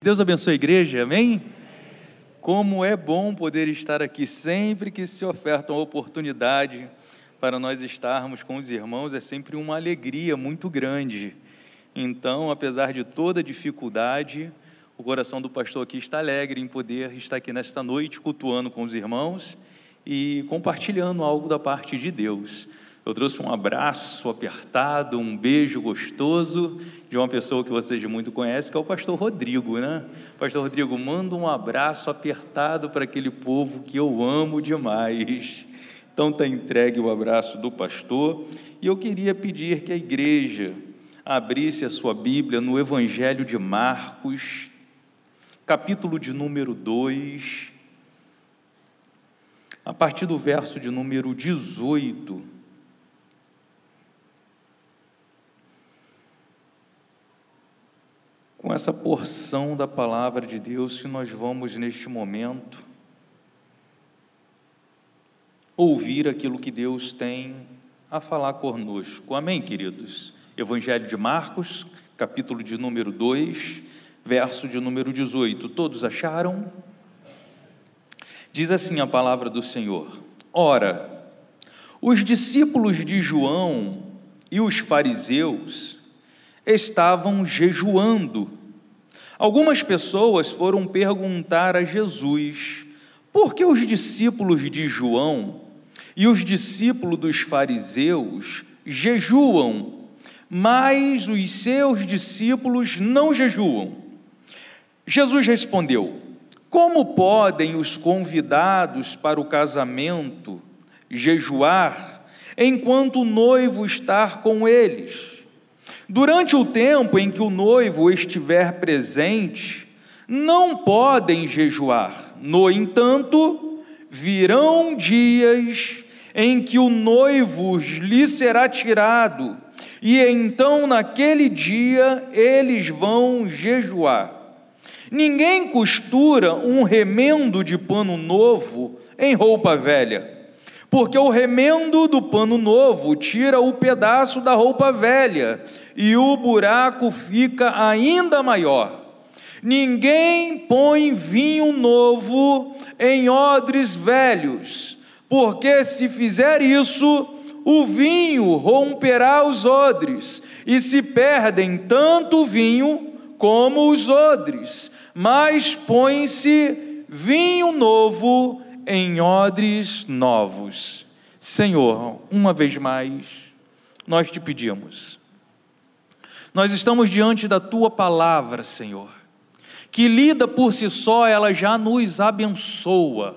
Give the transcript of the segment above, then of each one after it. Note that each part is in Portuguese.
Deus abençoe a igreja, amém? Como é bom poder estar aqui sempre que se oferta uma oportunidade para nós estarmos com os irmãos, é sempre uma alegria muito grande. Então, apesar de toda dificuldade, o coração do pastor aqui está alegre em poder estar aqui nesta noite cultuando com os irmãos e compartilhando algo da parte de Deus. Eu trouxe um abraço apertado, um beijo gostoso de uma pessoa que vocês muito conhecem, que é o pastor Rodrigo, né? Pastor Rodrigo, manda um abraço apertado para aquele povo que eu amo demais. Então está entregue o abraço do pastor. E eu queria pedir que a igreja abrisse a sua Bíblia no Evangelho de Marcos, capítulo de número 2, a partir do verso de número 18. Com essa porção da palavra de Deus que nós vamos neste momento ouvir aquilo que Deus tem a falar conosco. Amém, queridos? Evangelho de Marcos, capítulo de número 2, verso de número 18. Todos acharam? Diz assim a palavra do Senhor: Ora, os discípulos de João e os fariseus estavam jejuando. Algumas pessoas foram perguntar a Jesus por que os discípulos de João e os discípulos dos fariseus jejuam, mas os seus discípulos não jejuam. Jesus respondeu: Como podem os convidados para o casamento jejuar enquanto o noivo está com eles? Durante o tempo em que o noivo estiver presente, não podem jejuar. No entanto, virão dias em que o noivo lhe será tirado, e então naquele dia eles vão jejuar. Ninguém costura um remendo de pano novo em roupa velha porque o remendo do pano novo tira o pedaço da roupa velha e o buraco fica ainda maior. Ninguém põe vinho novo em odres velhos, porque se fizer isso, o vinho romperá os odres, e se perdem tanto o vinho como os odres. Mas põe-se vinho novo em odres novos. Senhor, uma vez mais, nós te pedimos. Nós estamos diante da tua palavra, Senhor, que lida por si só, ela já nos abençoa.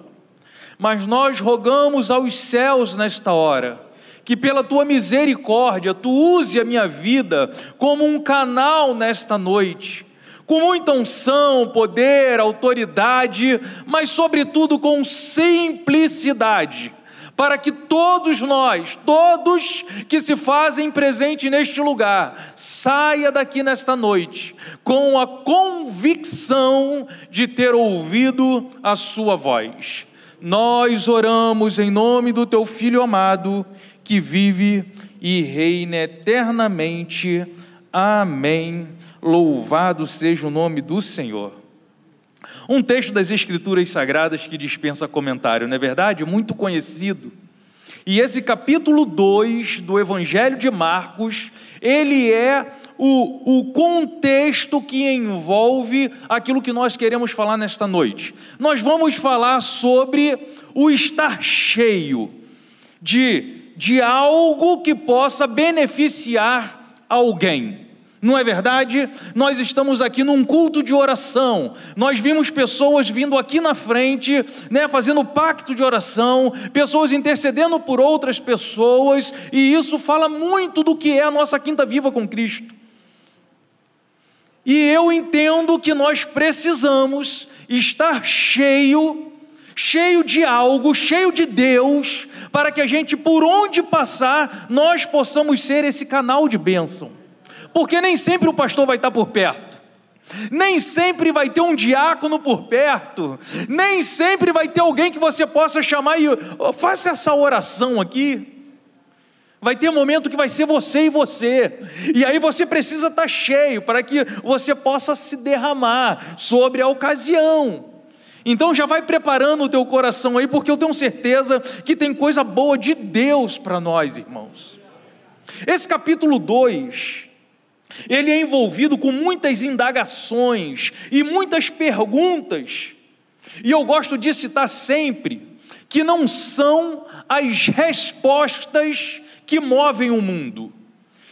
Mas nós rogamos aos céus nesta hora, que pela tua misericórdia tu use a minha vida como um canal nesta noite com muita unção, poder, autoridade, mas, sobretudo, com simplicidade, para que todos nós, todos que se fazem presente neste lugar, saia daqui nesta noite com a convicção de ter ouvido a Sua voz. Nós oramos em nome do Teu Filho amado, que vive e reina eternamente. Amém Louvado seja o nome do Senhor. Um texto das Escrituras Sagradas que dispensa comentário, não é verdade? Muito conhecido. E esse capítulo 2 do Evangelho de Marcos, ele é o, o contexto que envolve aquilo que nós queremos falar nesta noite. Nós vamos falar sobre o estar cheio de, de algo que possa beneficiar alguém. Não é verdade? Nós estamos aqui num culto de oração. Nós vimos pessoas vindo aqui na frente, né, fazendo pacto de oração, pessoas intercedendo por outras pessoas, e isso fala muito do que é a nossa quinta viva com Cristo. E eu entendo que nós precisamos estar cheio, cheio de algo, cheio de Deus, para que a gente, por onde passar, nós possamos ser esse canal de bênção porque nem sempre o pastor vai estar por perto. Nem sempre vai ter um diácono por perto, nem sempre vai ter alguém que você possa chamar e oh, faça essa oração aqui. Vai ter momento que vai ser você e você. E aí você precisa estar cheio para que você possa se derramar sobre a ocasião. Então já vai preparando o teu coração aí, porque eu tenho certeza que tem coisa boa de Deus para nós, irmãos. Esse capítulo 2, ele é envolvido com muitas indagações e muitas perguntas. E eu gosto de citar sempre que não são as respostas que movem o mundo,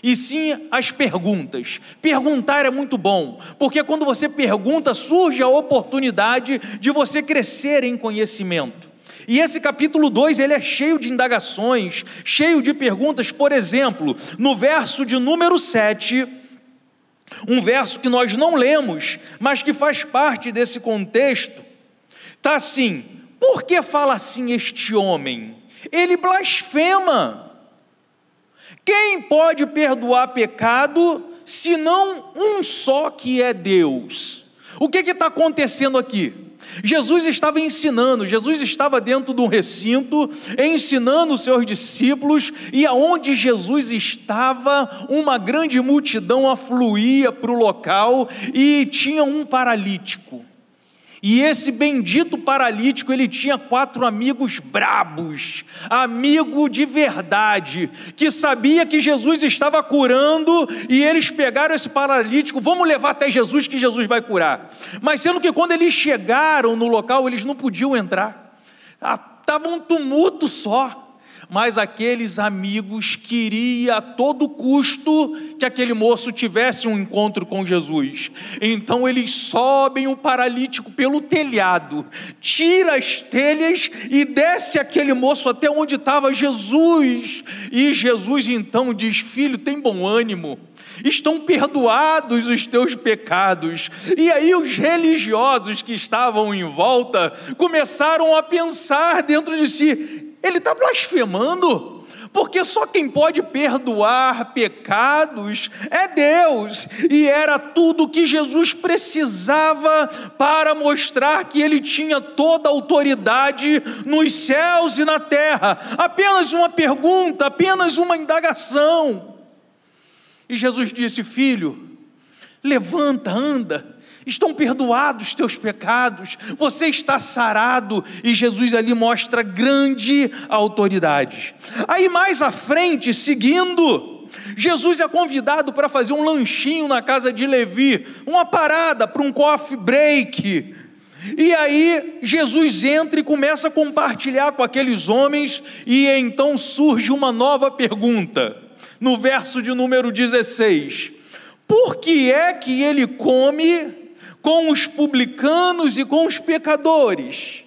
e sim as perguntas. Perguntar é muito bom, porque quando você pergunta, surge a oportunidade de você crescer em conhecimento. E esse capítulo 2, ele é cheio de indagações, cheio de perguntas. Por exemplo, no verso de número 7, um verso que nós não lemos, mas que faz parte desse contexto, está assim: por que fala assim este homem? Ele blasfema. Quem pode perdoar pecado senão um só que é Deus? O que está acontecendo aqui? Jesus estava ensinando, Jesus estava dentro de um recinto, ensinando os seus discípulos, e aonde Jesus estava, uma grande multidão afluía para o local e tinha um paralítico. E esse bendito paralítico, ele tinha quatro amigos brabos, amigo de verdade, que sabia que Jesus estava curando, e eles pegaram esse paralítico, vamos levar até Jesus que Jesus vai curar. Mas sendo que quando eles chegaram no local, eles não podiam entrar. Estava ah, um tumulto só mas aqueles amigos queria a todo custo que aquele moço tivesse um encontro com Jesus. Então eles sobem o paralítico pelo telhado, tira as telhas e desce aquele moço até onde estava Jesus. E Jesus então diz: "Filho, tem bom ânimo estão perdoados os teus pecados. E aí os religiosos que estavam em volta começaram a pensar dentro de si: ele está blasfemando, porque só quem pode perdoar pecados é Deus, e era tudo que Jesus precisava para mostrar que ele tinha toda a autoridade nos céus e na terra. Apenas uma pergunta, apenas uma indagação. E Jesus disse: Filho, levanta, anda estão perdoados teus pecados, você está sarado, e Jesus ali mostra grande autoridade. Aí mais à frente, seguindo, Jesus é convidado para fazer um lanchinho na casa de Levi, uma parada para um coffee break. E aí Jesus entra e começa a compartilhar com aqueles homens, e então surge uma nova pergunta, no verso de número 16: Por que é que ele come com os publicanos e com os pecadores.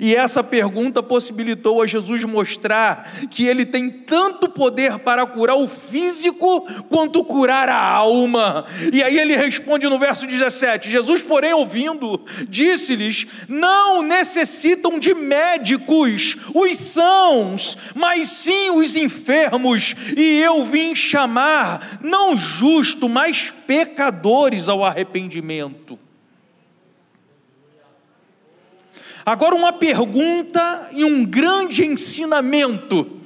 E essa pergunta possibilitou a Jesus mostrar que ele tem tanto poder para curar o físico quanto curar a alma. E aí ele responde no verso 17: Jesus, porém, ouvindo, disse-lhes: Não necessitam de médicos os sãos, mas sim os enfermos. E eu vim chamar não justo, mas pecadores ao arrependimento. Agora, uma pergunta e um grande ensinamento.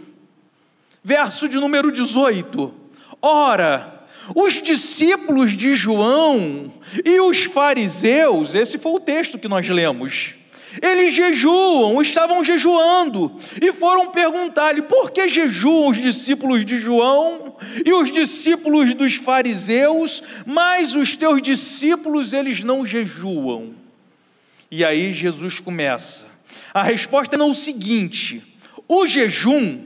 Verso de número 18. Ora, os discípulos de João e os fariseus, esse foi o texto que nós lemos, eles jejuam, estavam jejuando, e foram perguntar-lhe: por que jejuam os discípulos de João e os discípulos dos fariseus, mas os teus discípulos eles não jejuam? E aí Jesus começa. A resposta é o seguinte: o jejum,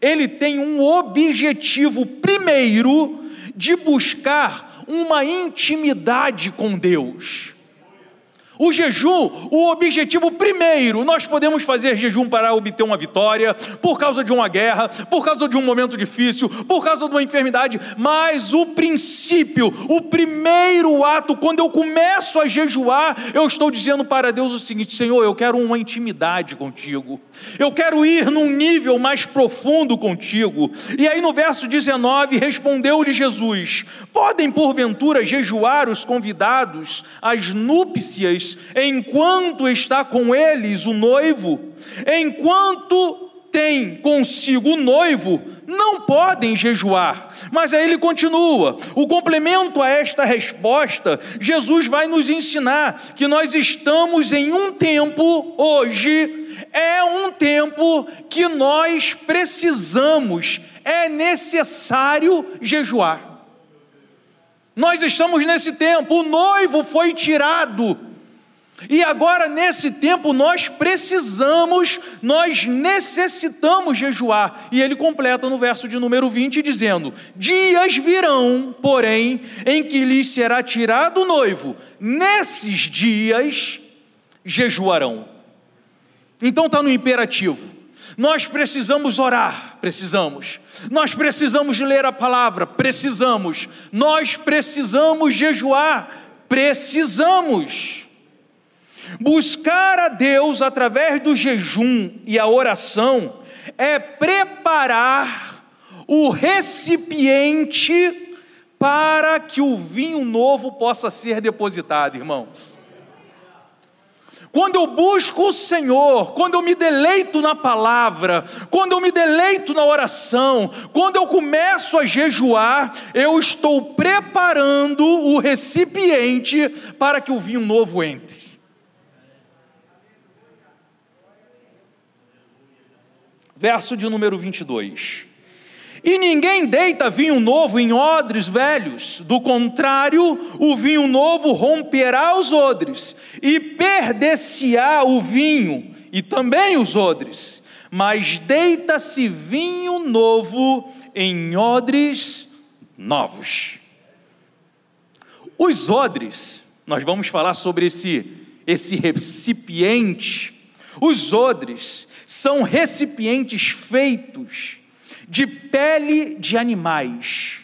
ele tem um objetivo primeiro de buscar uma intimidade com Deus. O jejum, o objetivo primeiro, nós podemos fazer jejum para obter uma vitória, por causa de uma guerra, por causa de um momento difícil, por causa de uma enfermidade, mas o princípio, o primeiro ato, quando eu começo a jejuar, eu estou dizendo para Deus o seguinte: Senhor, eu quero uma intimidade contigo, eu quero ir num nível mais profundo contigo. E aí no verso 19, respondeu-lhe Jesus: Podem porventura jejuar os convidados às núpcias enquanto está com eles o noivo, enquanto tem consigo o noivo, não podem jejuar. Mas aí ele continua. O complemento a esta resposta, Jesus vai nos ensinar que nós estamos em um tempo hoje, é um tempo que nós precisamos, é necessário jejuar. Nós estamos nesse tempo, o noivo foi tirado e agora, nesse tempo, nós precisamos, nós necessitamos jejuar. E ele completa no verso de número 20, dizendo: Dias virão, porém, em que lhes será tirado o noivo, nesses dias jejuarão. Então está no imperativo. Nós precisamos orar, precisamos. Nós precisamos ler a palavra, precisamos. Nós precisamos jejuar, precisamos. Buscar a Deus através do jejum e a oração é preparar o recipiente para que o vinho novo possa ser depositado, irmãos. Quando eu busco o Senhor, quando eu me deleito na palavra, quando eu me deleito na oração, quando eu começo a jejuar, eu estou preparando o recipiente para que o vinho novo entre. Verso de número 22. E ninguém deita vinho novo em odres velhos, do contrário, o vinho novo romperá os odres, e perder-se-á o vinho, e também os odres. Mas deita-se vinho novo em odres novos. Os odres, nós vamos falar sobre esse, esse recipiente. Os odres são recipientes feitos de pele de animais,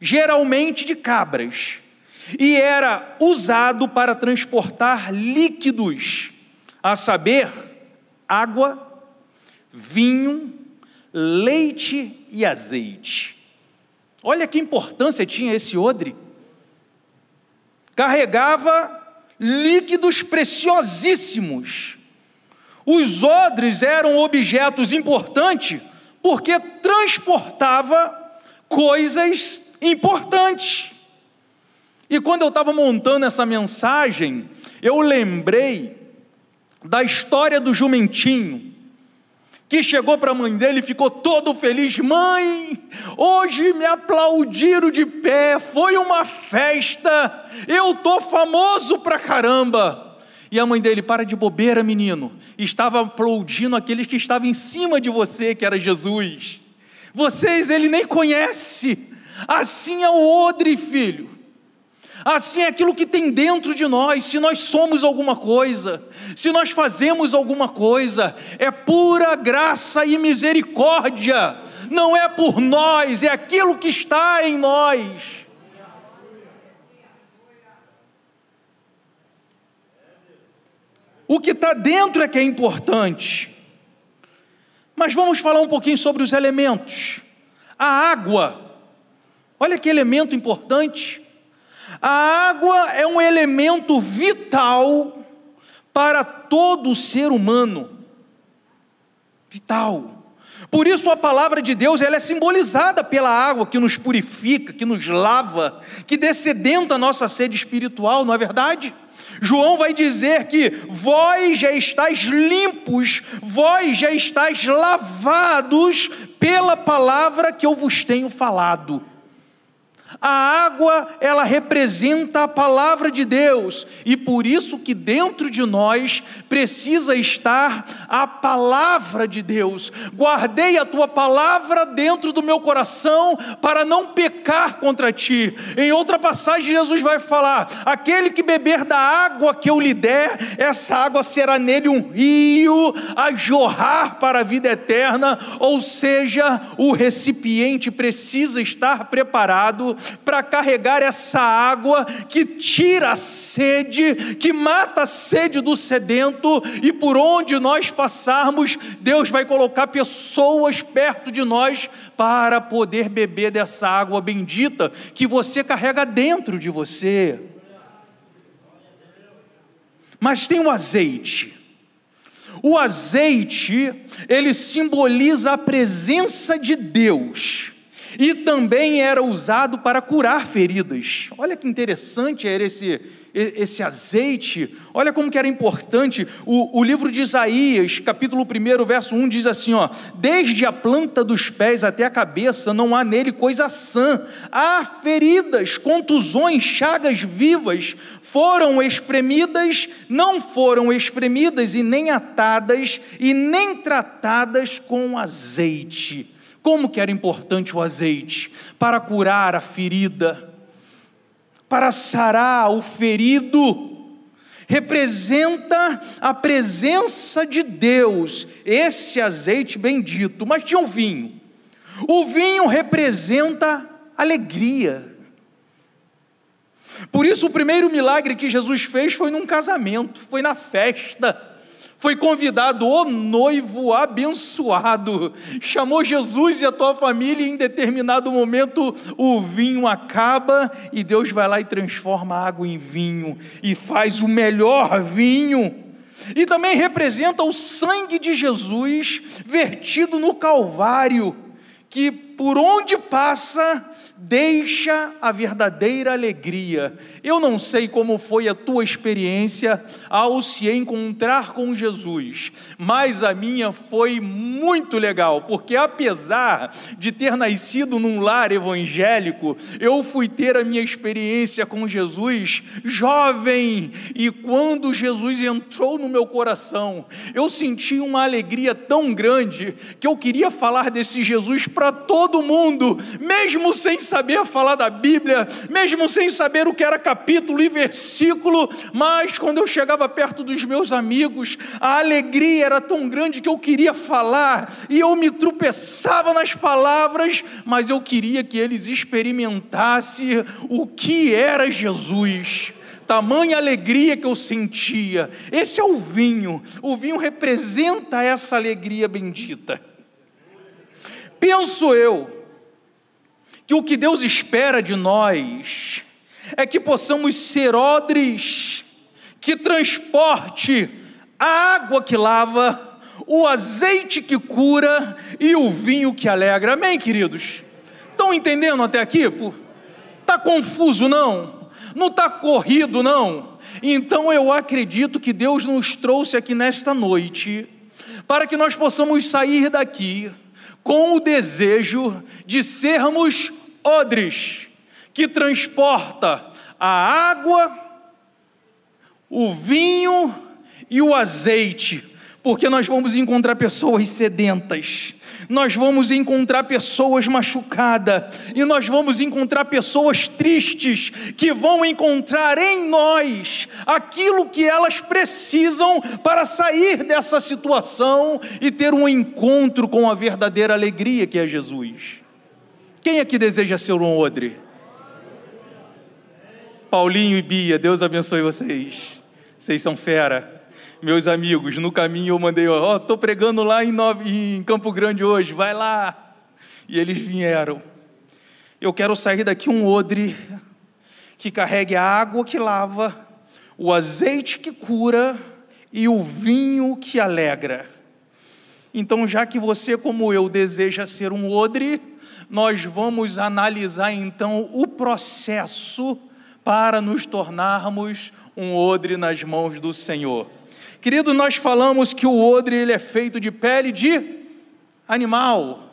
geralmente de cabras, e era usado para transportar líquidos, a saber, água, vinho, leite e azeite. Olha que importância tinha esse odre. Carregava líquidos preciosíssimos os odres eram objetos importantes porque transportava coisas importantes. E quando eu estava montando essa mensagem, eu lembrei da história do jumentinho que chegou para a mãe dele e ficou todo feliz: Mãe, hoje me aplaudiram de pé, foi uma festa, eu estou famoso pra caramba. E a mãe dele, para de bobeira, menino. Estava aplaudindo aqueles que estavam em cima de você, que era Jesus. Vocês ele nem conhece. Assim é o odre, filho. Assim é aquilo que tem dentro de nós. Se nós somos alguma coisa, se nós fazemos alguma coisa, é pura graça e misericórdia. Não é por nós, é aquilo que está em nós. O que está dentro é que é importante. Mas vamos falar um pouquinho sobre os elementos. A água, olha que elemento importante. A água é um elemento vital para todo ser humano. Vital. Por isso a palavra de Deus ela é simbolizada pela água que nos purifica, que nos lava, que descedenta a nossa sede espiritual, não é verdade? João vai dizer que vós já estáis limpos, vós já estáis lavados pela palavra que eu vos tenho falado. A água, ela representa a palavra de Deus, e por isso que dentro de nós precisa estar a palavra de Deus. Guardei a tua palavra dentro do meu coração para não pecar contra ti. Em outra passagem, Jesus vai falar: aquele que beber da água que eu lhe der, essa água será nele um rio a jorrar para a vida eterna, ou seja, o recipiente precisa estar preparado para carregar essa água que tira a sede, que mata a sede do sedento, e por onde nós passarmos, Deus vai colocar pessoas perto de nós para poder beber dessa água bendita que você carrega dentro de você. Mas tem o azeite. O azeite, ele simboliza a presença de Deus e também era usado para curar feridas. Olha que interessante era esse, esse azeite, olha como que era importante. O, o livro de Isaías, capítulo 1, verso 1, diz assim: ó, desde a planta dos pés até a cabeça, não há nele coisa sã. Há feridas, contusões, chagas vivas, foram espremidas, não foram espremidas, e nem atadas, e nem tratadas com azeite. Como que era importante o azeite? Para curar a ferida, para sarar o ferido, representa a presença de Deus, esse azeite bendito. Mas tinha o vinho. O vinho representa alegria. Por isso, o primeiro milagre que Jesus fez foi num casamento, foi na festa foi convidado o noivo abençoado, chamou Jesus e a tua família, e em determinado momento o vinho acaba e Deus vai lá e transforma a água em vinho e faz o melhor vinho. E também representa o sangue de Jesus vertido no Calvário, que por onde passa deixa a verdadeira alegria. Eu não sei como foi a tua experiência ao se encontrar com Jesus, mas a minha foi muito legal, porque apesar de ter nascido num lar evangélico, eu fui ter a minha experiência com Jesus jovem, e quando Jesus entrou no meu coração, eu senti uma alegria tão grande que eu queria falar desse Jesus para todo mundo, mesmo sem saber falar da Bíblia, mesmo sem saber o que era capítulo e versículo, mas quando eu chegava perto dos meus amigos, a alegria era tão grande que eu queria falar e eu me tropeçava nas palavras, mas eu queria que eles experimentassem o que era Jesus tamanha alegria que eu sentia. Esse é o vinho. O vinho representa essa alegria bendita. Penso eu que o que Deus espera de nós é que possamos ser odres que transporte a água que lava, o azeite que cura e o vinho que alegra. Amém, queridos? Estão entendendo até aqui? Está confuso, não? Não está corrido, não? Então eu acredito que Deus nos trouxe aqui nesta noite para que nós possamos sair daqui com o desejo de sermos odres que transporta a água, o vinho e o azeite, porque nós vamos encontrar pessoas sedentas, nós vamos encontrar pessoas machucadas, e nós vamos encontrar pessoas tristes, que vão encontrar em nós aquilo que elas precisam para sair dessa situação e ter um encontro com a verdadeira alegria que é Jesus. Quem aqui deseja ser um odre? Paulinho e Bia, Deus abençoe vocês. Vocês são fera meus amigos, no caminho eu mandei, ó, oh, estou pregando lá em, Nova, em Campo Grande hoje, vai lá. E eles vieram. Eu quero sair daqui um odre que carregue a água que lava, o azeite que cura e o vinho que alegra. Então, já que você, como eu, deseja ser um odre, nós vamos analisar então o processo para nos tornarmos um odre nas mãos do Senhor. Querido, nós falamos que o odre ele é feito de pele de animal,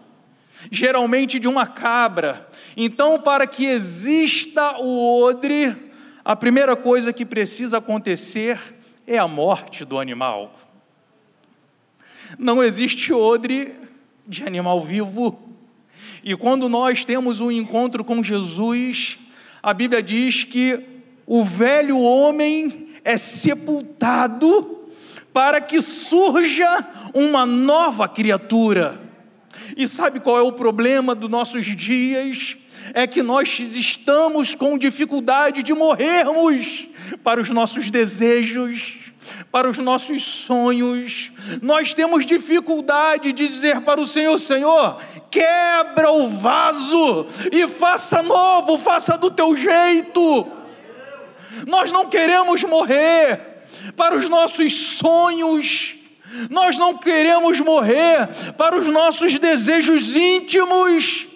geralmente de uma cabra. Então, para que exista o odre, a primeira coisa que precisa acontecer é a morte do animal. Não existe odre de animal vivo. E quando nós temos um encontro com Jesus, a Bíblia diz que o velho homem é sepultado para que surja uma nova criatura. E sabe qual é o problema dos nossos dias? É que nós estamos com dificuldade de morrermos para os nossos desejos, para os nossos sonhos. Nós temos dificuldade de dizer para o Senhor: Senhor, quebra o vaso e faça novo, faça do teu jeito. Nós não queremos morrer para os nossos sonhos, Nós não queremos morrer para os nossos desejos íntimos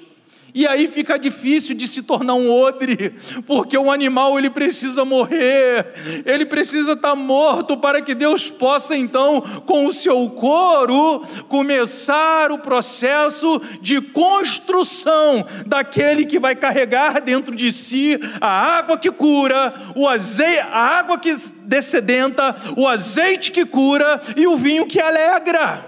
e aí fica difícil de se tornar um odre, porque o animal ele precisa morrer, ele precisa estar morto para que Deus possa então, com o seu couro, começar o processo de construção daquele que vai carregar dentro de si a água que cura, o azeite, a água que descedenta, o azeite que cura e o vinho que alegra.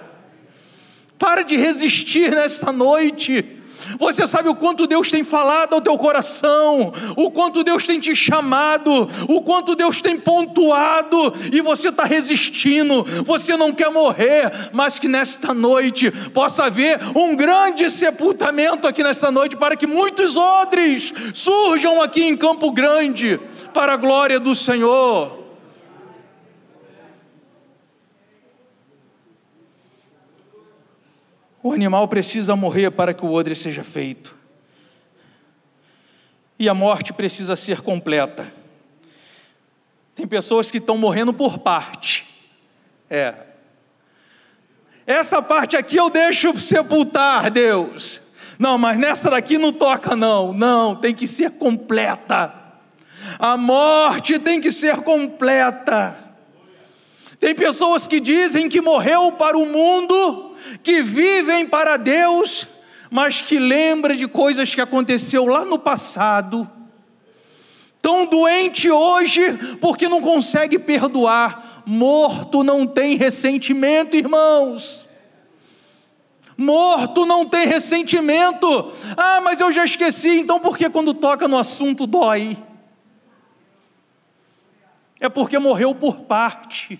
Para de resistir nesta noite. Você sabe o quanto Deus tem falado ao teu coração, o quanto Deus tem te chamado, o quanto Deus tem pontuado, e você está resistindo, você não quer morrer, mas que nesta noite possa haver um grande sepultamento aqui nesta noite, para que muitos odres surjam aqui em Campo Grande, para a glória do Senhor. O animal precisa morrer para que o odre seja feito. E a morte precisa ser completa. Tem pessoas que estão morrendo por parte. É. Essa parte aqui eu deixo sepultar, Deus. Não, mas nessa daqui não toca, não. Não, tem que ser completa. A morte tem que ser completa. Tem pessoas que dizem que morreu para o mundo que vivem para Deus, mas que lembra de coisas que aconteceu lá no passado. Tão doente hoje porque não consegue perdoar. Morto não tem ressentimento, irmãos. Morto não tem ressentimento. Ah, mas eu já esqueci, então por que quando toca no assunto dói? É porque morreu por parte.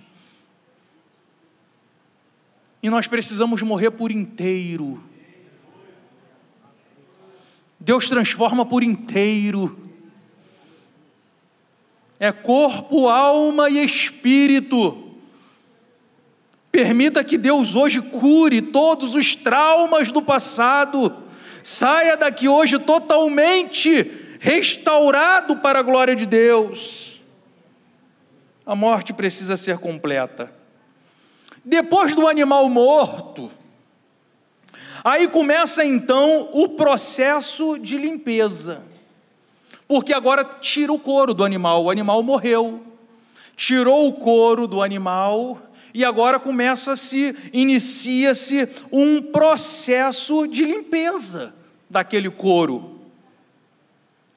E nós precisamos morrer por inteiro. Deus transforma por inteiro. É corpo, alma e espírito. Permita que Deus hoje cure todos os traumas do passado. Saia daqui hoje totalmente restaurado para a glória de Deus. A morte precisa ser completa. Depois do animal morto, aí começa então o processo de limpeza. Porque agora tira o couro do animal, o animal morreu. Tirou o couro do animal e agora começa-se, inicia-se um processo de limpeza daquele couro.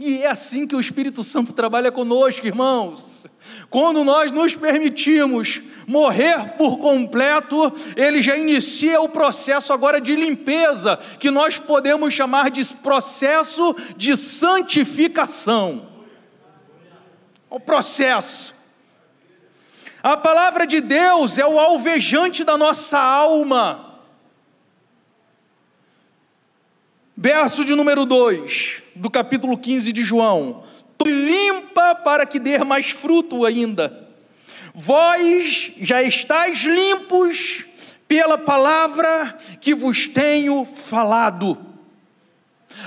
E é assim que o Espírito Santo trabalha conosco, irmãos. Quando nós nos permitimos morrer por completo, ele já inicia o processo agora de limpeza, que nós podemos chamar de processo de santificação. O processo. A palavra de Deus é o alvejante da nossa alma. Verso de número 2, do capítulo 15 de João: limpa para que dê mais fruto ainda. Vós já estáis limpos pela palavra que vos tenho falado.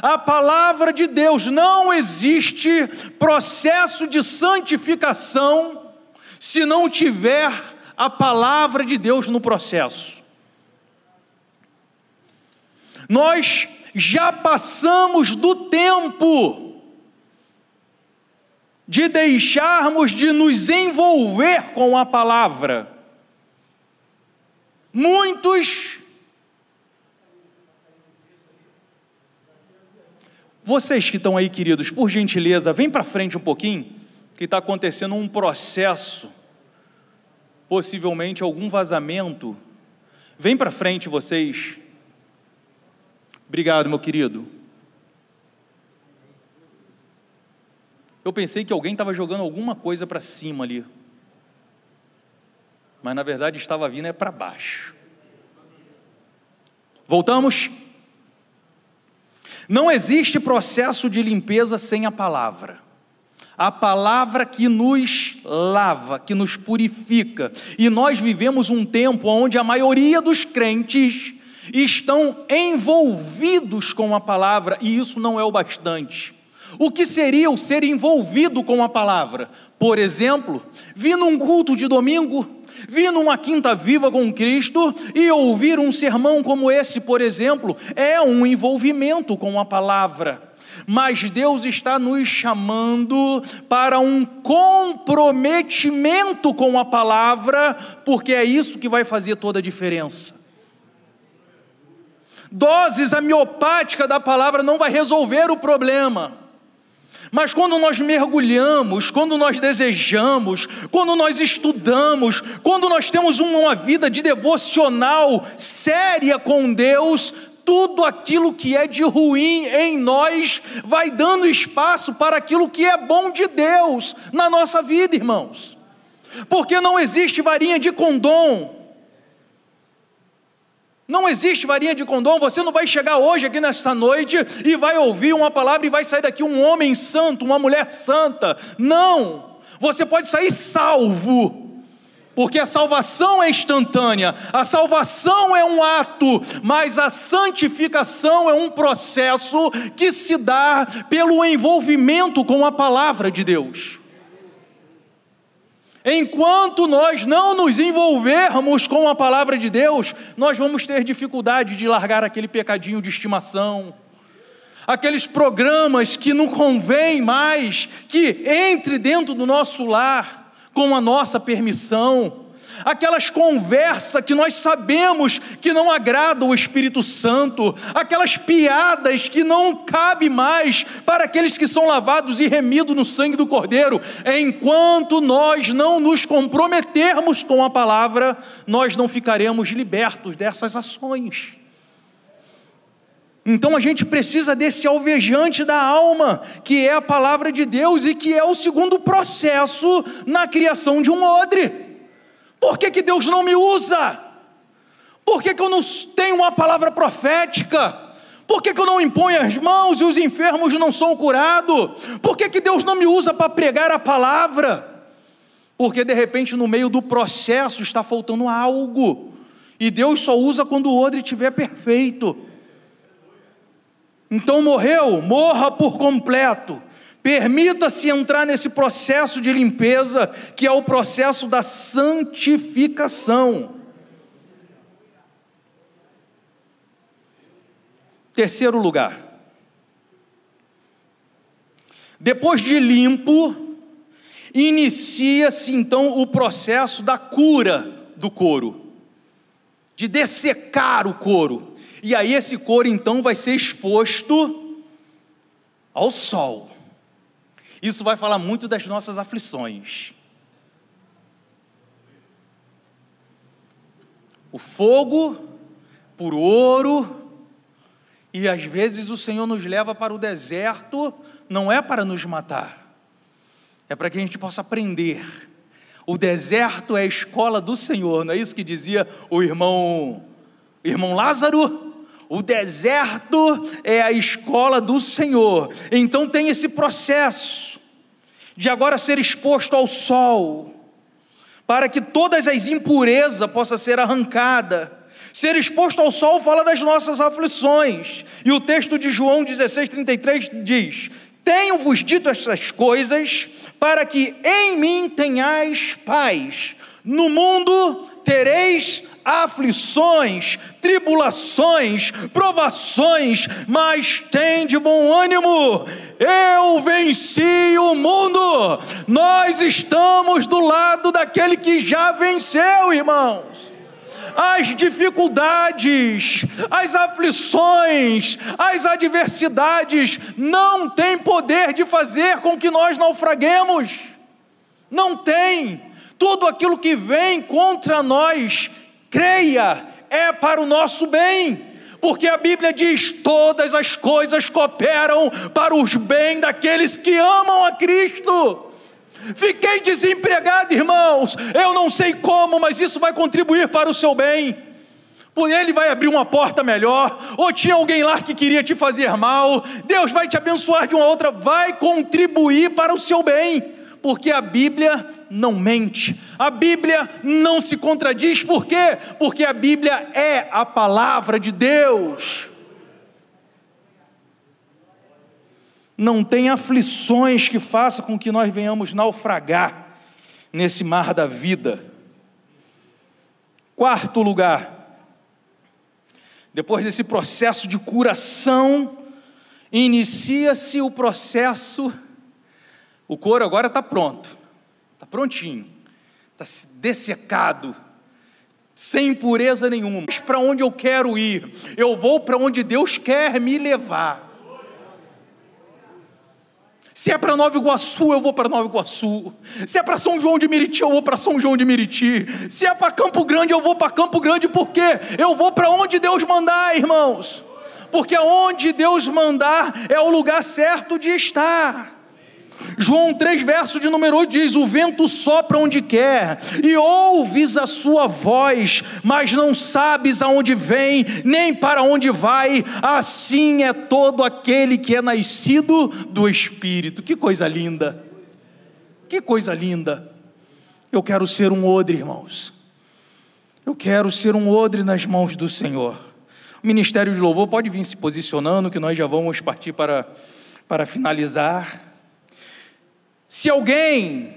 A palavra de Deus não existe processo de santificação se não tiver a palavra de Deus no processo. Nós já passamos do tempo de deixarmos de nos envolver com a palavra. Muitos Vocês que estão aí, queridos, por gentileza, vem para frente um pouquinho, que está acontecendo um processo, possivelmente algum vazamento. Vem para frente vocês. Obrigado, meu querido. Eu pensei que alguém estava jogando alguma coisa para cima ali. Mas na verdade estava vindo é para baixo. Voltamos? Não existe processo de limpeza sem a palavra. A palavra que nos lava, que nos purifica. E nós vivemos um tempo onde a maioria dos crentes estão envolvidos com a palavra, e isso não é o bastante. O que seria o ser envolvido com a palavra? Por exemplo, vir num culto de domingo, vir numa quinta viva com Cristo e ouvir um sermão como esse, por exemplo, é um envolvimento com a palavra. Mas Deus está nos chamando para um comprometimento com a palavra, porque é isso que vai fazer toda a diferença. Doses homeopática da palavra não vai resolver o problema. Mas quando nós mergulhamos, quando nós desejamos, quando nós estudamos, quando nós temos uma vida de devocional séria com Deus, tudo aquilo que é de ruim em nós vai dando espaço para aquilo que é bom de Deus na nossa vida, irmãos. Porque não existe varinha de condom não existe varinha de condom, você não vai chegar hoje aqui nesta noite e vai ouvir uma palavra e vai sair daqui um homem santo, uma mulher santa. Não! Você pode sair salvo. Porque a salvação é instantânea, a salvação é um ato, mas a santificação é um processo que se dá pelo envolvimento com a palavra de Deus. Enquanto nós não nos envolvermos com a palavra de Deus, nós vamos ter dificuldade de largar aquele pecadinho de estimação, aqueles programas que não convém mais que entre dentro do nosso lar com a nossa permissão aquelas conversas que nós sabemos que não agradam o Espírito Santo, aquelas piadas que não cabe mais para aqueles que são lavados e remidos no sangue do Cordeiro. Enquanto nós não nos comprometermos com a palavra, nós não ficaremos libertos dessas ações. Então a gente precisa desse alvejante da alma, que é a palavra de Deus e que é o segundo processo na criação de um odre. Por que, que Deus não me usa? Por que, que eu não tenho uma palavra profética? Por que, que eu não imponho as mãos e os enfermos não são curados? Por que, que Deus não me usa para pregar a palavra? Porque de repente no meio do processo está faltando algo. E Deus só usa quando o odre estiver perfeito. Então morreu, morra por completo. Permita-se entrar nesse processo de limpeza, que é o processo da santificação. Terceiro lugar. Depois de limpo, inicia-se então o processo da cura do couro, de dessecar o couro. E aí esse couro então vai ser exposto ao sol. Isso vai falar muito das nossas aflições. O fogo por ouro, e às vezes o Senhor nos leva para o deserto, não é para nos matar, é para que a gente possa aprender. O deserto é a escola do Senhor, não é isso que dizia o irmão, irmão Lázaro? O deserto é a escola do Senhor. Então tem esse processo de agora ser exposto ao sol, para que todas as impurezas possam ser arrancadas. Ser exposto ao sol fala das nossas aflições. E o texto de João 16,33 diz: Tenho-vos dito estas coisas, para que em mim tenhais paz. No mundo tereis aflições, tribulações, provações, mas tem de bom ânimo. Eu venci o mundo. Nós estamos do lado daquele que já venceu, irmãos as dificuldades, as aflições, as adversidades não têm poder de fazer com que nós naufraguemos. Não tem. Tudo aquilo que vem contra nós creia, é para o nosso bem, porque a Bíblia diz: todas as coisas cooperam para os bem daqueles que amam a Cristo. Fiquei desempregado, irmãos, eu não sei como, mas isso vai contribuir para o seu bem. Por ele vai abrir uma porta melhor, ou tinha alguém lá que queria te fazer mal, Deus vai te abençoar de uma outra, vai contribuir para o seu bem porque a Bíblia não mente, a Bíblia não se contradiz, por quê? Porque a Bíblia é a palavra de Deus. não tem aflições que façam com que nós venhamos naufragar nesse mar da vida. Quarto lugar, depois desse processo de curação, inicia-se o processo, o couro agora está pronto, está prontinho, está dessecado, sem impureza nenhuma. Para onde eu quero ir? Eu vou para onde Deus quer me levar. Se é para Nova Iguaçu, eu vou para Nova Iguaçu. Se é para São João de Meriti, eu vou para São João de Meriti. Se é para Campo Grande, eu vou para Campo Grande, porque eu vou para onde Deus mandar, irmãos. Porque onde Deus mandar é o lugar certo de estar. João 3, verso de número 8 diz: O vento sopra onde quer, e ouves a sua voz, mas não sabes aonde vem, nem para onde vai. Assim é todo aquele que é nascido do Espírito. Que coisa linda! Que coisa linda! Eu quero ser um odre, irmãos. Eu quero ser um odre nas mãos do Senhor. O ministério de louvor pode vir se posicionando, que nós já vamos partir para, para finalizar. Se alguém,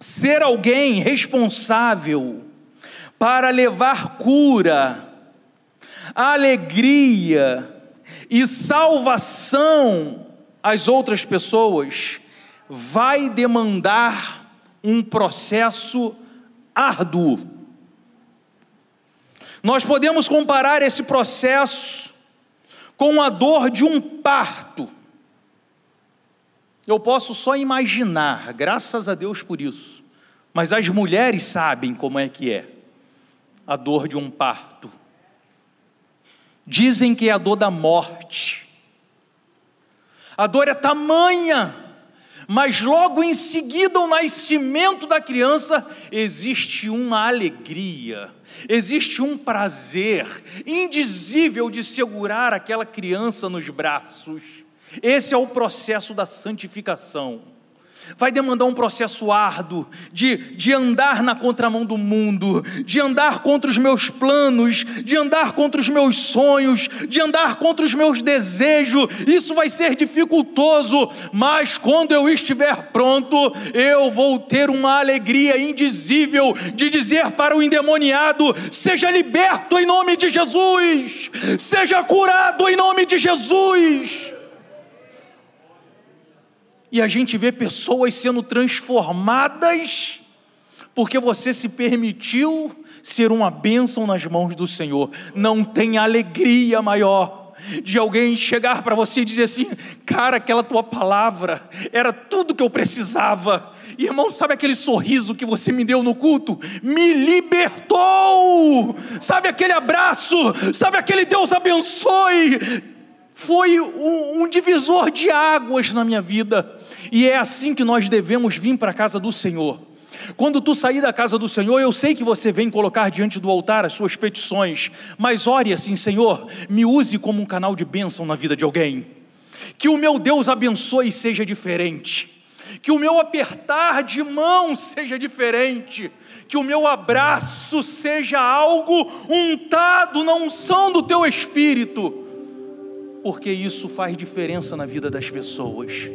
ser alguém responsável para levar cura, alegria e salvação às outras pessoas, vai demandar um processo árduo. Nós podemos comparar esse processo com a dor de um parto. Eu posso só imaginar, graças a Deus por isso. Mas as mulheres sabem como é que é a dor de um parto. Dizem que é a dor da morte. A dor é tamanha, mas logo em seguida o nascimento da criança existe uma alegria, existe um prazer indizível de segurar aquela criança nos braços esse é o processo da santificação. Vai demandar um processo árduo de, de andar na contramão do mundo, de andar contra os meus planos, de andar contra os meus sonhos, de andar contra os meus desejos. Isso vai ser dificultoso, mas quando eu estiver pronto, eu vou ter uma alegria indizível de dizer para o endemoniado: seja liberto em nome de Jesus, seja curado em nome de Jesus e a gente vê pessoas sendo transformadas porque você se permitiu ser uma bênção nas mãos do Senhor. Não tem alegria maior de alguém chegar para você e dizer assim: cara, aquela tua palavra era tudo que eu precisava. Irmão, sabe aquele sorriso que você me deu no culto? Me libertou! Sabe aquele abraço? Sabe aquele Deus abençoe? Foi um, um divisor de águas na minha vida. E é assim que nós devemos vir para a casa do Senhor. Quando tu sair da casa do Senhor, eu sei que você vem colocar diante do altar as suas petições, mas ore assim, Senhor, me use como um canal de bênção na vida de alguém. Que o meu Deus abençoe e seja diferente. Que o meu apertar de mão seja diferente. Que o meu abraço seja algo untado na unção do teu espírito. Porque isso faz diferença na vida das pessoas.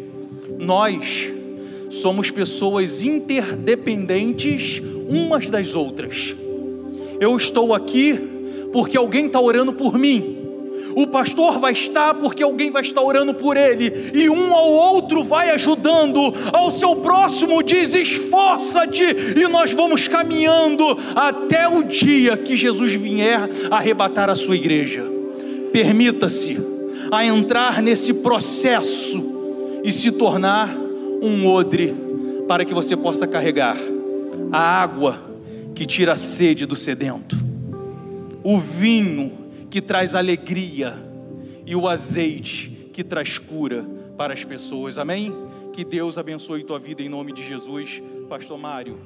Nós somos pessoas interdependentes umas das outras. Eu estou aqui porque alguém está orando por mim. O pastor vai estar porque alguém vai estar orando por ele, e um ao outro vai ajudando, ao seu próximo diz: esforça-te, e nós vamos caminhando até o dia que Jesus vier arrebatar a sua igreja. Permita-se a entrar nesse processo e se tornar um odre para que você possa carregar a água que tira a sede do sedento, o vinho que traz alegria e o azeite que traz cura para as pessoas. Amém? Que Deus abençoe tua vida em nome de Jesus, Pastor Mário.